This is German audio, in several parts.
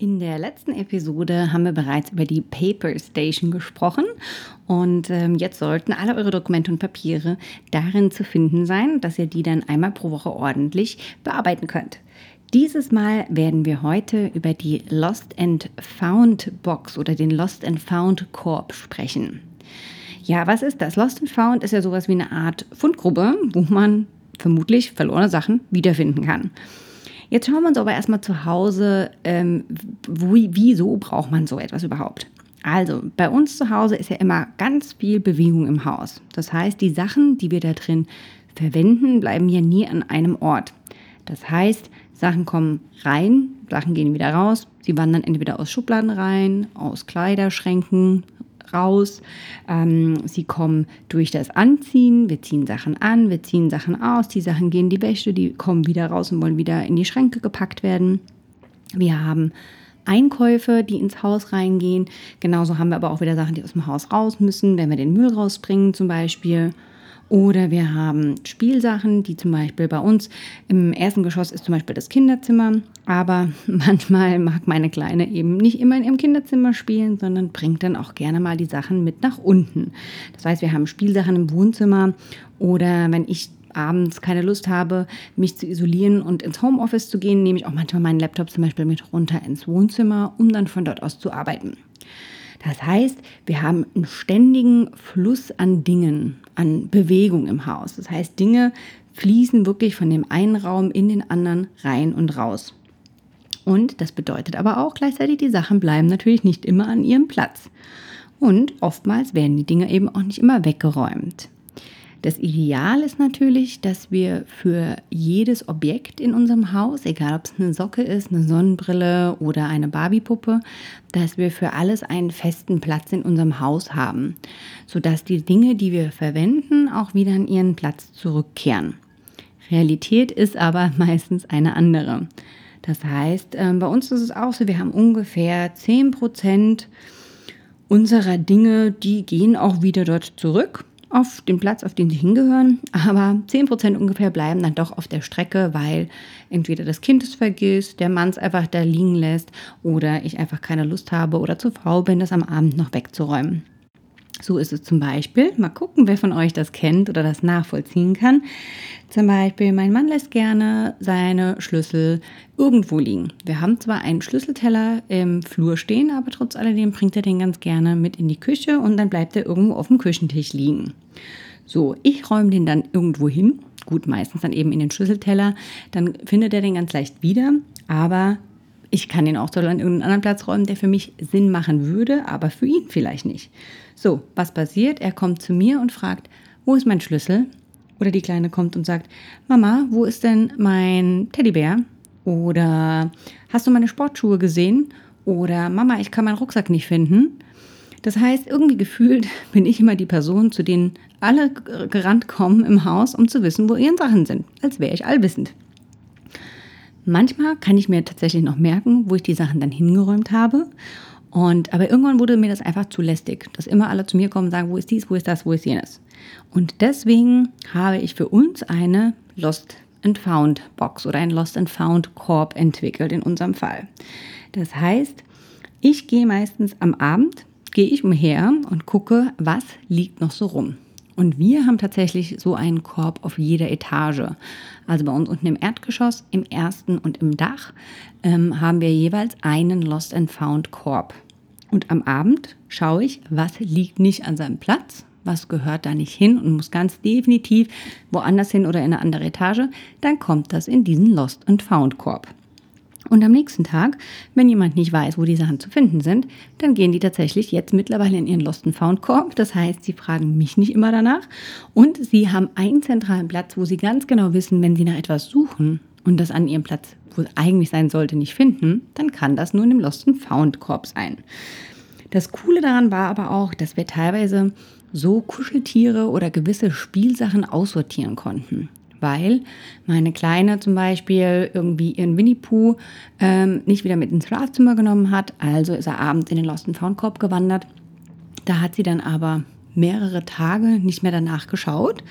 In der letzten Episode haben wir bereits über die Paper Station gesprochen und ähm, jetzt sollten alle eure Dokumente und Papiere darin zu finden sein, dass ihr die dann einmal pro Woche ordentlich bearbeiten könnt. Dieses Mal werden wir heute über die Lost and Found Box oder den Lost and Found Korb sprechen. Ja, was ist das? Lost and Found ist ja sowas wie eine Art Fundgrube, wo man vermutlich verlorene Sachen wiederfinden kann. Jetzt schauen wir uns aber erstmal zu Hause, ähm, wie, wieso braucht man so etwas überhaupt? Also, bei uns zu Hause ist ja immer ganz viel Bewegung im Haus. Das heißt, die Sachen, die wir da drin verwenden, bleiben ja nie an einem Ort. Das heißt, Sachen kommen rein, Sachen gehen wieder raus. Sie wandern entweder aus Schubladen rein, aus Kleiderschränken, raus. Ähm, sie kommen durch das Anziehen. Wir ziehen Sachen an, wir ziehen Sachen aus. Die Sachen gehen in die Wäsche, die kommen wieder raus und wollen wieder in die Schränke gepackt werden. Wir haben Einkäufe, die ins Haus reingehen. Genauso haben wir aber auch wieder Sachen, die aus dem Haus raus müssen, wenn wir den Müll rausbringen zum Beispiel. Oder wir haben Spielsachen, die zum Beispiel bei uns im ersten Geschoss ist zum Beispiel das Kinderzimmer. Aber manchmal mag meine Kleine eben nicht immer in ihrem Kinderzimmer spielen, sondern bringt dann auch gerne mal die Sachen mit nach unten. Das heißt, wir haben Spielsachen im Wohnzimmer oder wenn ich abends keine Lust habe, mich zu isolieren und ins Homeoffice zu gehen, nehme ich auch manchmal meinen Laptop zum Beispiel mit runter ins Wohnzimmer, um dann von dort aus zu arbeiten. Das heißt, wir haben einen ständigen Fluss an Dingen, an Bewegung im Haus. Das heißt, Dinge fließen wirklich von dem einen Raum in den anderen rein und raus. Und das bedeutet aber auch gleichzeitig, die Sachen bleiben natürlich nicht immer an ihrem Platz. Und oftmals werden die Dinge eben auch nicht immer weggeräumt. Das Ideal ist natürlich, dass wir für jedes Objekt in unserem Haus, egal ob es eine Socke ist, eine Sonnenbrille oder eine Barbiepuppe, dass wir für alles einen festen Platz in unserem Haus haben, sodass die Dinge, die wir verwenden, auch wieder an ihren Platz zurückkehren. Realität ist aber meistens eine andere. Das heißt, ähm, bei uns ist es auch so, wir haben ungefähr 10 Prozent unserer Dinge, die gehen auch wieder dort zurück auf den Platz, auf den sie hingehören, aber 10% ungefähr bleiben dann doch auf der Strecke, weil entweder das Kind es vergisst, der Mann es einfach da liegen lässt oder ich einfach keine Lust habe oder zu faul bin, das am Abend noch wegzuräumen. So ist es zum Beispiel. Mal gucken, wer von euch das kennt oder das nachvollziehen kann. Zum Beispiel, mein Mann lässt gerne seine Schlüssel irgendwo liegen. Wir haben zwar einen Schlüsselteller im Flur stehen, aber trotz alledem bringt er den ganz gerne mit in die Küche und dann bleibt er irgendwo auf dem Küchentisch liegen. So, ich räume den dann irgendwo hin. Gut, meistens dann eben in den Schlüsselteller. Dann findet er den ganz leicht wieder, aber ich kann den auch so an irgendeinen anderen Platz räumen, der für mich Sinn machen würde, aber für ihn vielleicht nicht. So, was passiert? Er kommt zu mir und fragt, wo ist mein Schlüssel? Oder die Kleine kommt und sagt, Mama, wo ist denn mein Teddybär? Oder hast du meine Sportschuhe gesehen? Oder Mama, ich kann meinen Rucksack nicht finden. Das heißt, irgendwie gefühlt bin ich immer die Person, zu denen alle gerannt kommen im Haus, um zu wissen, wo ihre Sachen sind, als wäre ich allwissend. Manchmal kann ich mir tatsächlich noch merken, wo ich die Sachen dann hingeräumt habe. Und, aber irgendwann wurde mir das einfach zu lästig, dass immer alle zu mir kommen und sagen, wo ist dies, wo ist das, wo ist jenes. Und deswegen habe ich für uns eine Lost and Found Box oder ein Lost and Found Korb entwickelt in unserem Fall. Das heißt, ich gehe meistens am Abend, gehe ich umher und gucke, was liegt noch so rum. Und wir haben tatsächlich so einen Korb auf jeder Etage. Also bei uns unten im Erdgeschoss, im ersten und im Dach ähm, haben wir jeweils einen Lost and Found Korb. Und am Abend schaue ich, was liegt nicht an seinem Platz, was gehört da nicht hin und muss ganz definitiv woanders hin oder in eine andere Etage. Dann kommt das in diesen Lost and Found Korb. Und am nächsten Tag, wenn jemand nicht weiß, wo die Sachen zu finden sind, dann gehen die tatsächlich jetzt mittlerweile in ihren Lost and Found Korb. Das heißt, sie fragen mich nicht immer danach. Und sie haben einen zentralen Platz, wo sie ganz genau wissen, wenn sie nach etwas suchen und das an ihrem Platz, wo es eigentlich sein sollte, nicht finden, dann kann das nur in dem Lost and Found Korb sein. Das Coole daran war aber auch, dass wir teilweise so Kuscheltiere oder gewisse Spielsachen aussortieren konnten. Weil meine Kleine zum Beispiel irgendwie ihren Winnie Pooh ähm, nicht wieder mit ins Schlafzimmer genommen hat. Also ist er abends in den Lost Found Korb gewandert. Da hat sie dann aber mehrere Tage nicht mehr danach geschaut.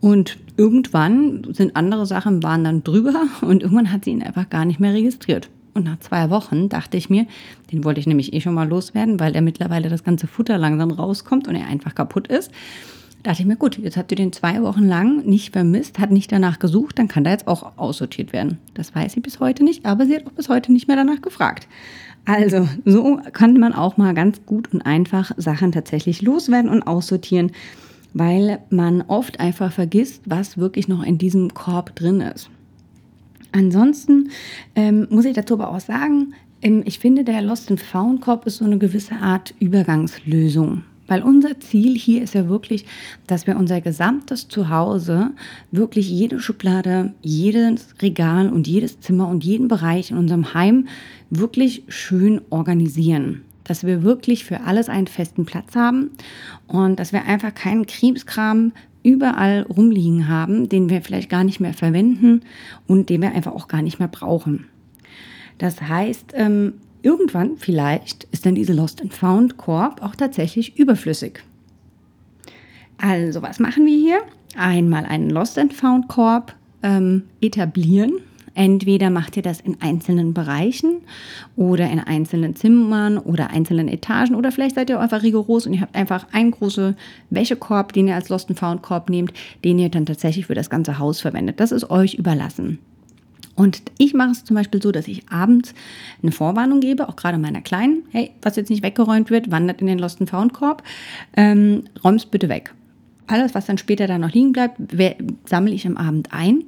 Und irgendwann sind andere Sachen waren dann drüber und irgendwann hat sie ihn einfach gar nicht mehr registriert. Und nach zwei Wochen dachte ich mir, den wollte ich nämlich eh schon mal loswerden, weil der mittlerweile das ganze Futter langsam rauskommt und er einfach kaputt ist. Dachte ich mir, gut, jetzt habt ihr den zwei Wochen lang nicht vermisst, hat nicht danach gesucht, dann kann der jetzt auch aussortiert werden. Das weiß sie bis heute nicht, aber sie hat auch bis heute nicht mehr danach gefragt. Also, so kann man auch mal ganz gut und einfach Sachen tatsächlich loswerden und aussortieren, weil man oft einfach vergisst, was wirklich noch in diesem Korb drin ist. Ansonsten ähm, muss ich dazu aber auch sagen, ähm, ich finde, der Lost and Found Korb ist so eine gewisse Art Übergangslösung. Weil unser Ziel hier ist ja wirklich, dass wir unser gesamtes Zuhause, wirklich jede Schublade, jedes Regal und jedes Zimmer und jeden Bereich in unserem Heim wirklich schön organisieren. Dass wir wirklich für alles einen festen Platz haben und dass wir einfach keinen Krebskram überall rumliegen haben, den wir vielleicht gar nicht mehr verwenden und den wir einfach auch gar nicht mehr brauchen. Das heißt, ähm, irgendwann vielleicht ist dann diese Lost and Found Korb auch tatsächlich überflüssig. Also, was machen wir hier? Einmal einen Lost and Found Korb ähm, etablieren Entweder macht ihr das in einzelnen Bereichen oder in einzelnen Zimmern oder einzelnen Etagen oder vielleicht seid ihr einfach rigoros und ihr habt einfach einen großen Wäschekorb, den ihr als Lost and Found Korb nehmt, den ihr dann tatsächlich für das ganze Haus verwendet. Das ist euch überlassen. Und ich mache es zum Beispiel so, dass ich abends eine Vorwarnung gebe, auch gerade meiner Kleinen. Hey, was jetzt nicht weggeräumt wird, wandert in den Lost and Found Korb. Ähm, räum's bitte weg. Alles, was dann später da noch liegen bleibt, sammle ich am Abend ein.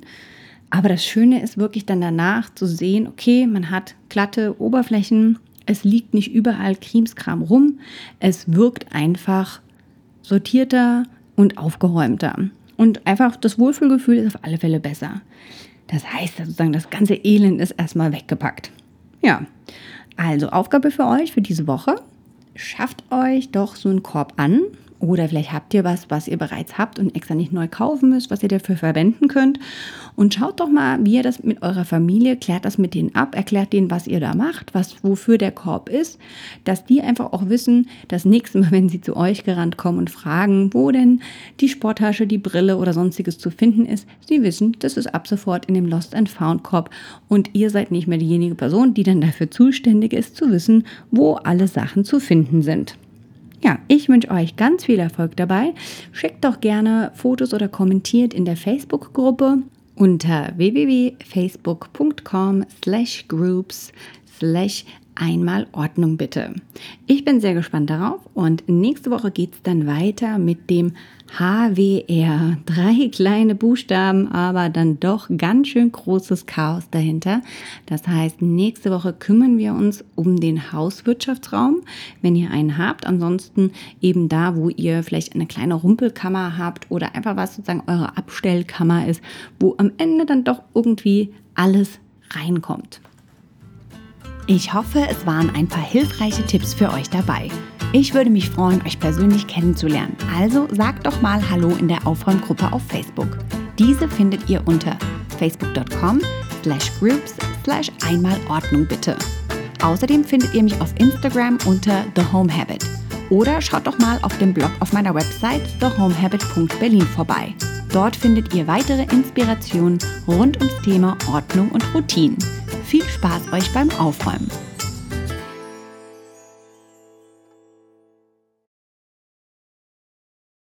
Aber das Schöne ist wirklich dann danach zu sehen, okay, man hat glatte Oberflächen, es liegt nicht überall Krimskram rum, es wirkt einfach sortierter und aufgeräumter. Und einfach das Wohlfühlgefühl ist auf alle Fälle besser. Das heißt sozusagen, das ganze Elend ist erstmal weggepackt. Ja, also Aufgabe für euch für diese Woche. Schafft euch doch so einen Korb an oder vielleicht habt ihr was, was ihr bereits habt und extra nicht neu kaufen müsst, was ihr dafür verwenden könnt. Und schaut doch mal, wie ihr das mit eurer Familie, klärt das mit denen ab, erklärt denen, was ihr da macht, was, wofür der Korb ist, dass die einfach auch wissen, das nächste Mal, wenn sie zu euch gerannt kommen und fragen, wo denn die Sporttasche, die Brille oder sonstiges zu finden ist, sie wissen, das ist ab sofort in dem Lost and Found Korb und ihr seid nicht mehr diejenige Person, die dann dafür zuständig ist, zu wissen, wo alle Sachen zu finden sind. Ja, ich wünsche euch ganz viel Erfolg dabei. Schickt doch gerne Fotos oder kommentiert in der Facebook-Gruppe unter www.facebook.com slash groups slash einmal Ordnung bitte. Ich bin sehr gespannt darauf und nächste Woche geht es dann weiter mit dem HWR. Drei kleine Buchstaben, aber dann doch ganz schön großes Chaos dahinter. Das heißt, nächste Woche kümmern wir uns um den Hauswirtschaftsraum, wenn ihr einen habt. Ansonsten eben da, wo ihr vielleicht eine kleine Rumpelkammer habt oder einfach was sozusagen eure Abstellkammer ist, wo am Ende dann doch irgendwie alles reinkommt. Ich hoffe, es waren ein paar hilfreiche Tipps für euch dabei. Ich würde mich freuen, euch persönlich kennenzulernen. Also sagt doch mal Hallo in der Aufräumgruppe auf Facebook. Diese findet ihr unter facebook.com slash groups slash einmal bitte. Außerdem findet ihr mich auf Instagram unter The Home Habit. Oder schaut doch mal auf dem Blog auf meiner Website thehomehabit.berlin vorbei. Dort findet ihr weitere Inspirationen rund ums Thema Ordnung und Routinen. Viel Spaß euch beim Aufräumen!